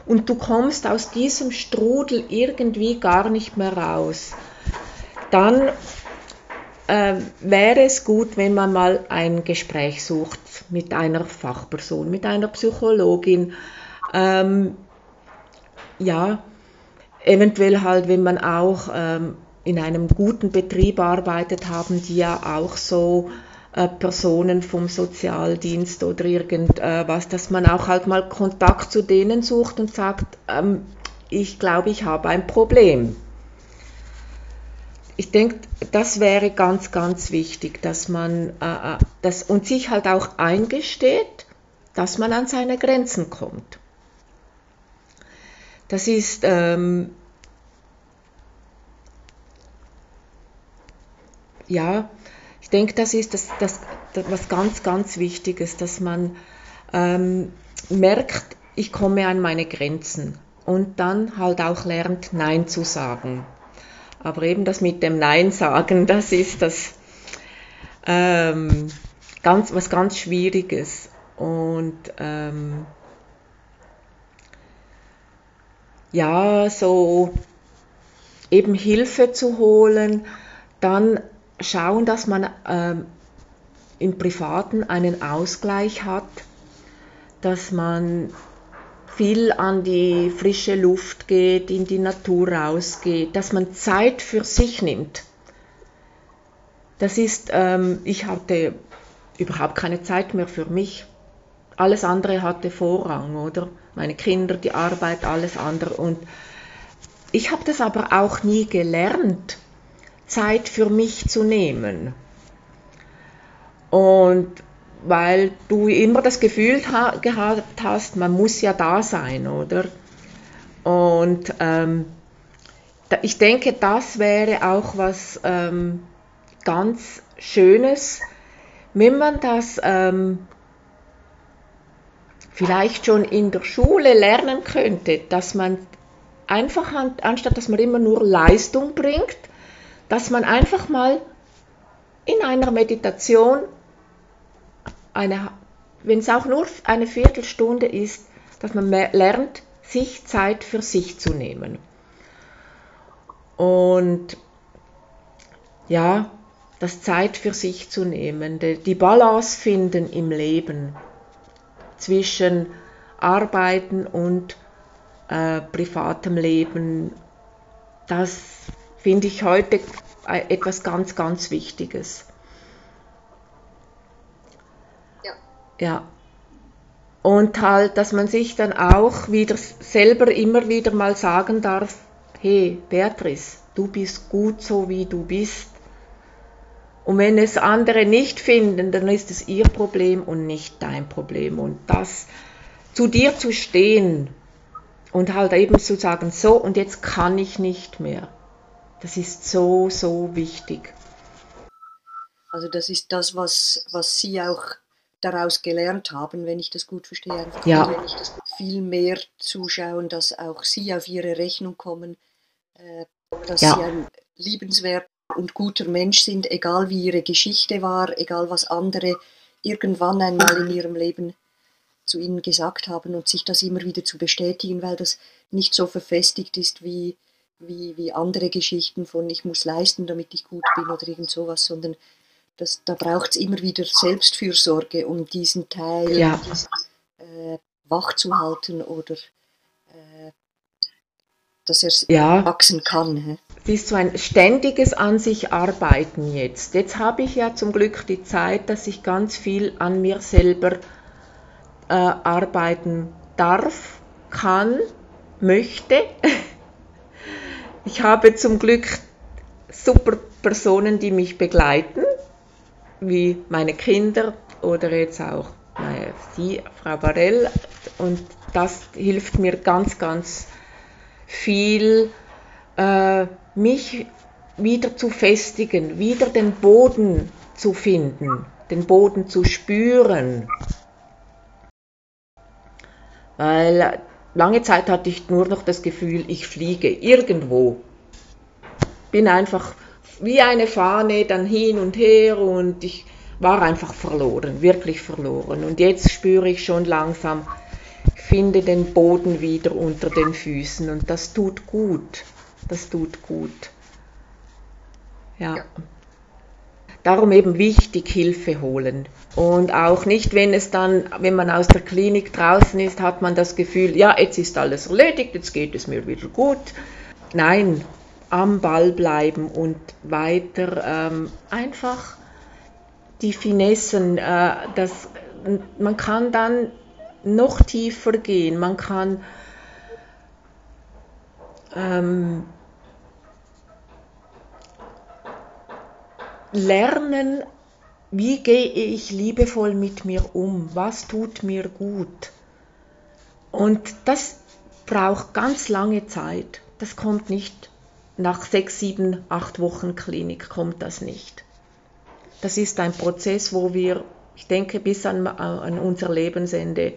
und du kommst aus diesem Strudel irgendwie gar nicht mehr raus, dann äh, wäre es gut, wenn man mal ein Gespräch sucht mit einer Fachperson, mit einer Psychologin. Ähm, ja, eventuell halt, wenn man auch ähm, in einem guten Betrieb arbeitet, haben die ja auch so äh, Personen vom Sozialdienst oder irgendwas, dass man auch halt mal Kontakt zu denen sucht und sagt, ähm, ich glaube, ich habe ein Problem ich denke, das wäre ganz, ganz wichtig, dass man äh, äh, das, und sich halt auch eingesteht, dass man an seine Grenzen kommt. Das ist ähm, ja, ich denke, das ist das, das, das, was ganz, ganz Wichtiges, dass man ähm, merkt, ich komme an meine Grenzen und dann halt auch lernt, Nein zu sagen. Aber eben das mit dem Nein sagen, das ist das ähm, ganz, was ganz Schwieriges. Und ähm, ja, so eben Hilfe zu holen, dann schauen, dass man ähm, im Privaten einen Ausgleich hat, dass man viel an die frische Luft geht, in die Natur rausgeht, dass man Zeit für sich nimmt. Das ist, ähm, ich hatte überhaupt keine Zeit mehr für mich. Alles andere hatte Vorrang, oder? Meine Kinder, die Arbeit, alles andere. Und ich habe das aber auch nie gelernt, Zeit für mich zu nehmen. Und weil du immer das Gefühl ha gehabt hast, man muss ja da sein, oder? Und ähm, da, ich denke, das wäre auch was ähm, ganz Schönes, wenn man das ähm, vielleicht schon in der Schule lernen könnte, dass man einfach, anstatt dass man immer nur Leistung bringt, dass man einfach mal in einer Meditation, eine, wenn es auch nur eine Viertelstunde ist, dass man lernt, sich Zeit für sich zu nehmen. Und ja, das Zeit für sich zu nehmen, die Balance finden im Leben zwischen Arbeiten und äh, privatem Leben, das finde ich heute etwas ganz, ganz Wichtiges. Ja. Und halt, dass man sich dann auch wieder selber immer wieder mal sagen darf, hey Beatrice, du bist gut so wie du bist. Und wenn es andere nicht finden, dann ist es ihr Problem und nicht dein Problem. Und das zu dir zu stehen und halt eben zu sagen, so und jetzt kann ich nicht mehr. Das ist so, so wichtig. Also das ist das, was, was Sie auch daraus gelernt haben, wenn ich das gut verstehe. Einfach ja. viel, viel mehr zuschauen, dass auch Sie auf Ihre Rechnung kommen, äh, dass ja. Sie ein liebenswerter und guter Mensch sind, egal wie Ihre Geschichte war, egal was andere irgendwann einmal in Ihrem Leben zu Ihnen gesagt haben und sich das immer wieder zu bestätigen, weil das nicht so verfestigt ist wie, wie, wie andere Geschichten von ich muss leisten, damit ich gut bin oder irgend sowas, sondern das, da braucht es immer wieder Selbstfürsorge, um diesen Teil ja. äh, wach zu halten oder äh, dass er ja. wachsen kann. He? Es ist so ein ständiges an sich arbeiten jetzt. Jetzt habe ich ja zum Glück die Zeit, dass ich ganz viel an mir selber äh, arbeiten darf, kann, möchte. Ich habe zum Glück super Personen, die mich begleiten, wie meine Kinder oder jetzt auch meine, Sie, Frau Barell. Und das hilft mir ganz, ganz viel, äh, mich wieder zu festigen, wieder den Boden zu finden, den Boden zu spüren. Weil lange Zeit hatte ich nur noch das Gefühl, ich fliege irgendwo. Bin einfach wie eine Fahne dann hin und her und ich war einfach verloren, wirklich verloren. Und jetzt spüre ich schon langsam, ich finde den Boden wieder unter den Füßen und das tut gut. Das tut gut. Ja. ja. Darum eben wichtig Hilfe holen. Und auch nicht, wenn es dann, wenn man aus der Klinik draußen ist, hat man das Gefühl, ja, jetzt ist alles erledigt, jetzt geht es mir wieder gut. Nein, am Ball bleiben und weiter ähm, einfach die Finessen, äh, das, man kann dann noch tiefer gehen, man kann ähm, lernen, wie gehe ich liebevoll mit mir um, was tut mir gut. Und das braucht ganz lange Zeit. Das kommt nicht nach sechs, sieben, acht Wochen Klinik, kommt das nicht. Das ist ein Prozess, wo wir, ich denke, bis an, an unser Lebensende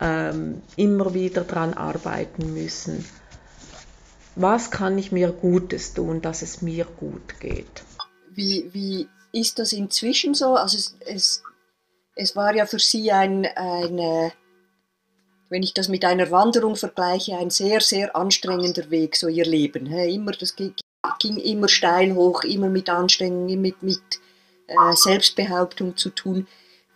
ähm, immer wieder daran arbeiten müssen. Was kann ich mir Gutes tun, dass es mir gut geht? Wie, wie ist das inzwischen so? Also es, es, es war ja für Sie ein, eine, wenn ich das mit einer Wanderung vergleiche, ein sehr, sehr anstrengender Weg, so Ihr Leben. Immer, das ging, ging immer steil hoch, immer mit Anstrengungen, mit, mit äh, Selbstbehauptung zu tun.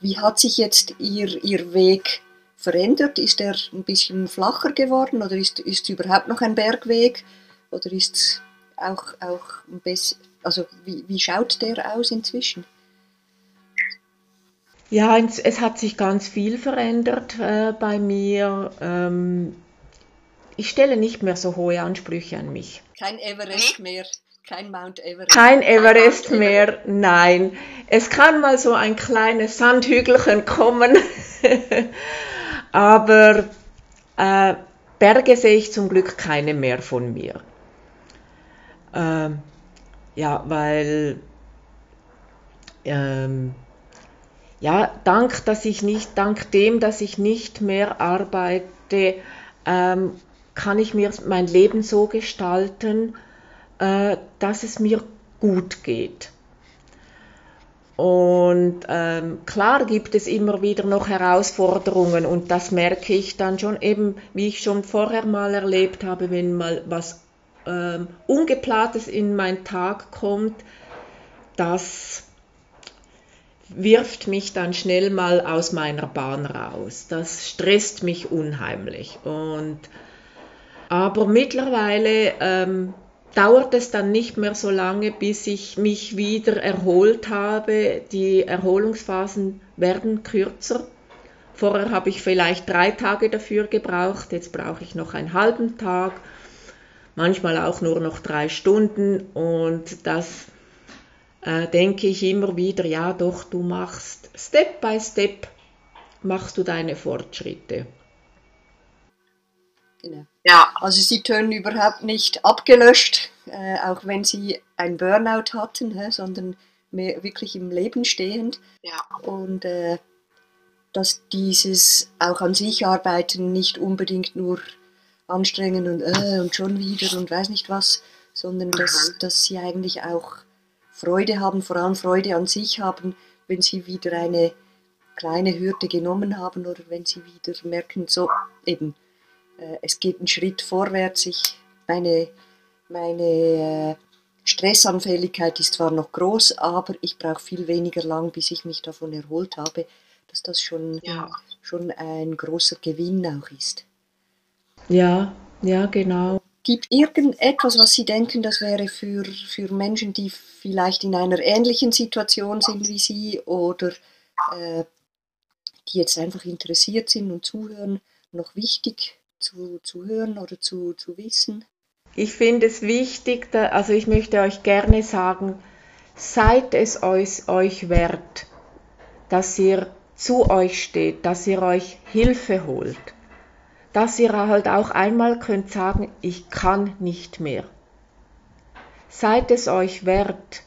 Wie hat sich jetzt Ihr, Ihr Weg verändert? Ist er ein bisschen flacher geworden oder ist es überhaupt noch ein Bergweg? Oder ist es auch, auch ein bisschen, also wie, wie schaut der aus inzwischen? Ja, es hat sich ganz viel verändert äh, bei mir. Ähm, ich stelle nicht mehr so hohe Ansprüche an mich. Kein Everest mehr. Kein Mount Everest. Kein Everest mehr, nein. Es kann mal so ein kleines Sandhügelchen kommen, aber äh, Berge sehe ich zum Glück keine mehr von mir. Ähm, ja, weil ähm, ja, dank, dass ich nicht, dank dem, dass ich nicht mehr arbeite, ähm, kann ich mir mein Leben so gestalten, äh, dass es mir gut geht. Und ähm, klar gibt es immer wieder noch Herausforderungen und das merke ich dann schon eben, wie ich schon vorher mal erlebt habe, wenn mal was ähm, Ungeplantes in meinen Tag kommt, das wirft mich dann schnell mal aus meiner Bahn raus. Das stresst mich unheimlich. Und, aber mittlerweile ähm, dauert es dann nicht mehr so lange, bis ich mich wieder erholt habe. Die Erholungsphasen werden kürzer. Vorher habe ich vielleicht drei Tage dafür gebraucht, jetzt brauche ich noch einen halben Tag, manchmal auch nur noch drei Stunden und das äh, denke ich immer wieder, ja doch, du machst Step by Step, machst du deine Fortschritte. Genau. Ja. Also sie tönen überhaupt nicht abgelöscht, äh, auch wenn sie ein Burnout hatten, hä, sondern mehr wirklich im Leben stehend. Ja. Und äh, dass dieses auch an sich arbeiten nicht unbedingt nur anstrengend und, äh, und schon wieder und weiß nicht was, sondern dass, dass sie eigentlich auch Freude haben, vor allem Freude an sich haben, wenn sie wieder eine kleine Hürde genommen haben oder wenn sie wieder merken, so eben, äh, es geht einen Schritt vorwärts, ich, meine, meine äh, Stressanfälligkeit ist zwar noch groß, aber ich brauche viel weniger lang, bis ich mich davon erholt habe, dass das schon, ja. schon ein großer Gewinn auch ist. Ja, ja, genau. Gibt irgendetwas, was Sie denken, das wäre für, für Menschen, die vielleicht in einer ähnlichen Situation sind wie Sie oder äh, die jetzt einfach interessiert sind und zuhören, noch wichtig zu, zu hören oder zu, zu wissen? Ich finde es wichtig, da, also ich möchte euch gerne sagen, seid es euch, euch wert, dass ihr zu euch steht, dass ihr euch Hilfe holt dass ihr halt auch einmal könnt sagen, ich kann nicht mehr. Seid es euch wert,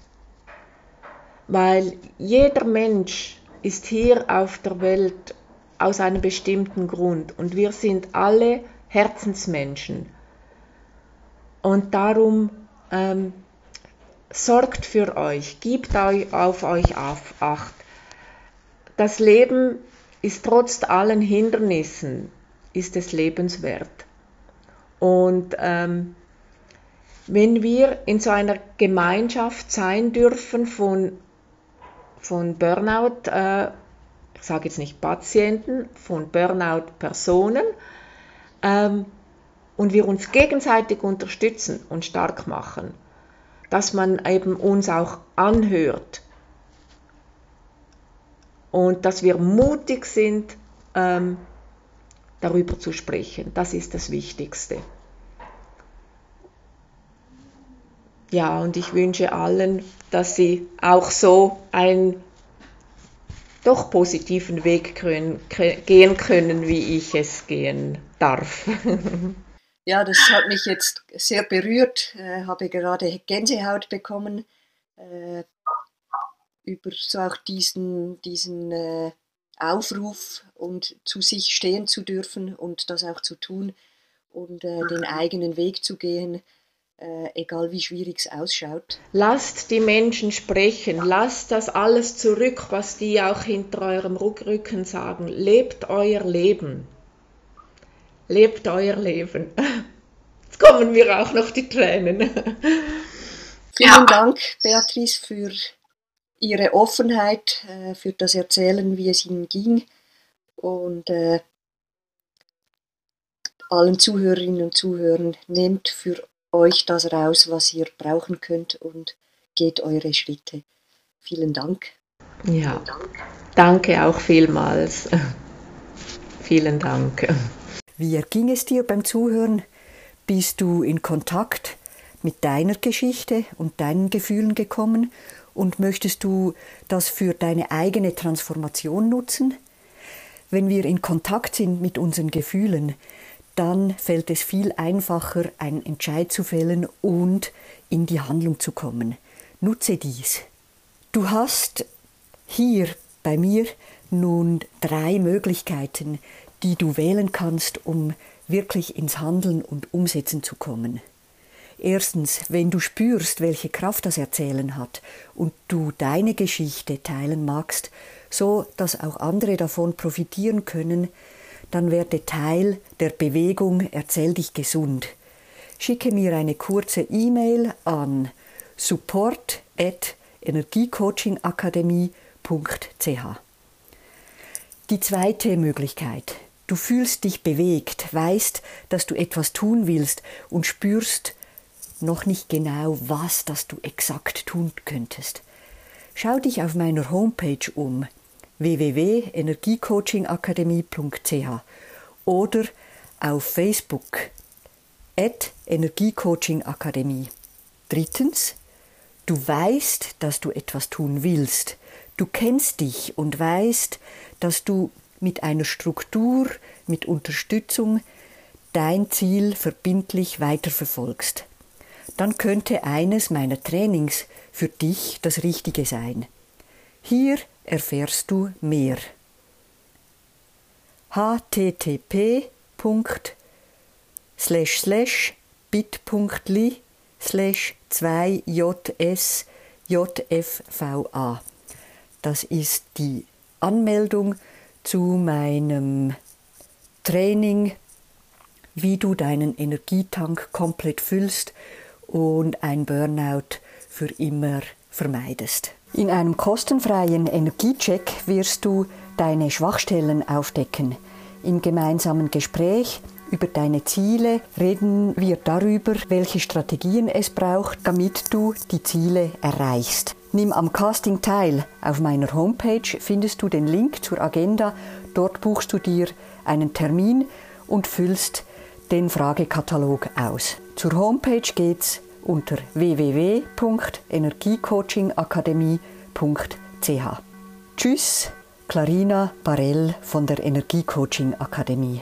weil jeder Mensch ist hier auf der Welt aus einem bestimmten Grund und wir sind alle Herzensmenschen. Und darum ähm, sorgt für euch, gebt euch auf euch auf, acht. Das Leben ist trotz allen Hindernissen ist es lebenswert. Und ähm, wenn wir in so einer Gemeinschaft sein dürfen von, von Burnout, äh, ich sage jetzt nicht Patienten, von Burnout-Personen, ähm, und wir uns gegenseitig unterstützen und stark machen, dass man eben uns auch anhört und dass wir mutig sind, ähm, darüber zu sprechen. Das ist das Wichtigste. Ja, und ich wünsche allen, dass sie auch so einen doch positiven Weg können, gehen können, wie ich es gehen darf. Ja, das hat mich jetzt sehr berührt, äh, habe gerade Gänsehaut bekommen äh, über so auch diesen, diesen äh, Aufruf und zu sich stehen zu dürfen und das auch zu tun und äh, den eigenen Weg zu gehen, äh, egal wie schwierig es ausschaut. Lasst die Menschen sprechen, lasst das alles zurück, was die auch hinter eurem Rücken sagen. Lebt euer Leben. Lebt euer Leben. Jetzt kommen mir auch noch die Tränen. Vielen ja. Dank, Beatrice, für ihre Offenheit äh, für das Erzählen, wie es ihnen ging. Und äh, allen Zuhörerinnen und Zuhörern, nehmt für euch das raus, was ihr brauchen könnt und geht eure Schritte. Vielen Dank. Ja, danke auch vielmals. Vielen Dank. Wie ging es dir beim Zuhören? Bist du in Kontakt mit deiner Geschichte und deinen Gefühlen gekommen und möchtest du das für deine eigene Transformation nutzen? Wenn wir in Kontakt sind mit unseren Gefühlen, dann fällt es viel einfacher, einen Entscheid zu fällen und in die Handlung zu kommen. Nutze dies. Du hast hier bei mir nun drei Möglichkeiten, die du wählen kannst, um wirklich ins Handeln und Umsetzen zu kommen. Erstens, wenn du spürst, welche Kraft das Erzählen hat und du deine Geschichte teilen magst, so dass auch andere davon profitieren können, dann werde Teil der Bewegung Erzähl dich gesund. Schicke mir eine kurze E-Mail an support at energiecoachingakademie.ch. Die zweite Möglichkeit. Du fühlst dich bewegt, weißt, dass du etwas tun willst und spürst noch nicht genau, was das du exakt tun könntest. Schau dich auf meiner Homepage um www.energiecoachingakademie.ch oder auf Facebook at Energiecoachingakademie. Drittens, du weißt, dass du etwas tun willst. Du kennst dich und weißt, dass du mit einer Struktur, mit Unterstützung dein Ziel verbindlich weiterverfolgst. Dann könnte eines meiner Trainings für dich das Richtige sein. Hier erfährst du mehr. http slash slash bit.ly slash 2js jfva. Das ist die Anmeldung zu meinem Training, wie du deinen Energietank komplett füllst und ein Burnout für immer vermeidest. In einem kostenfreien Energiecheck wirst du deine Schwachstellen aufdecken. Im gemeinsamen Gespräch über deine Ziele reden wir darüber, welche Strategien es braucht, damit du die Ziele erreichst. Nimm am Casting teil. Auf meiner Homepage findest du den Link zur Agenda. Dort buchst du dir einen Termin und füllst den Fragekatalog aus. Zur Homepage geht's unter www.energiecoachingakademie.ch. Tschüss, Clarina Barell von der Energiecoaching Akademie.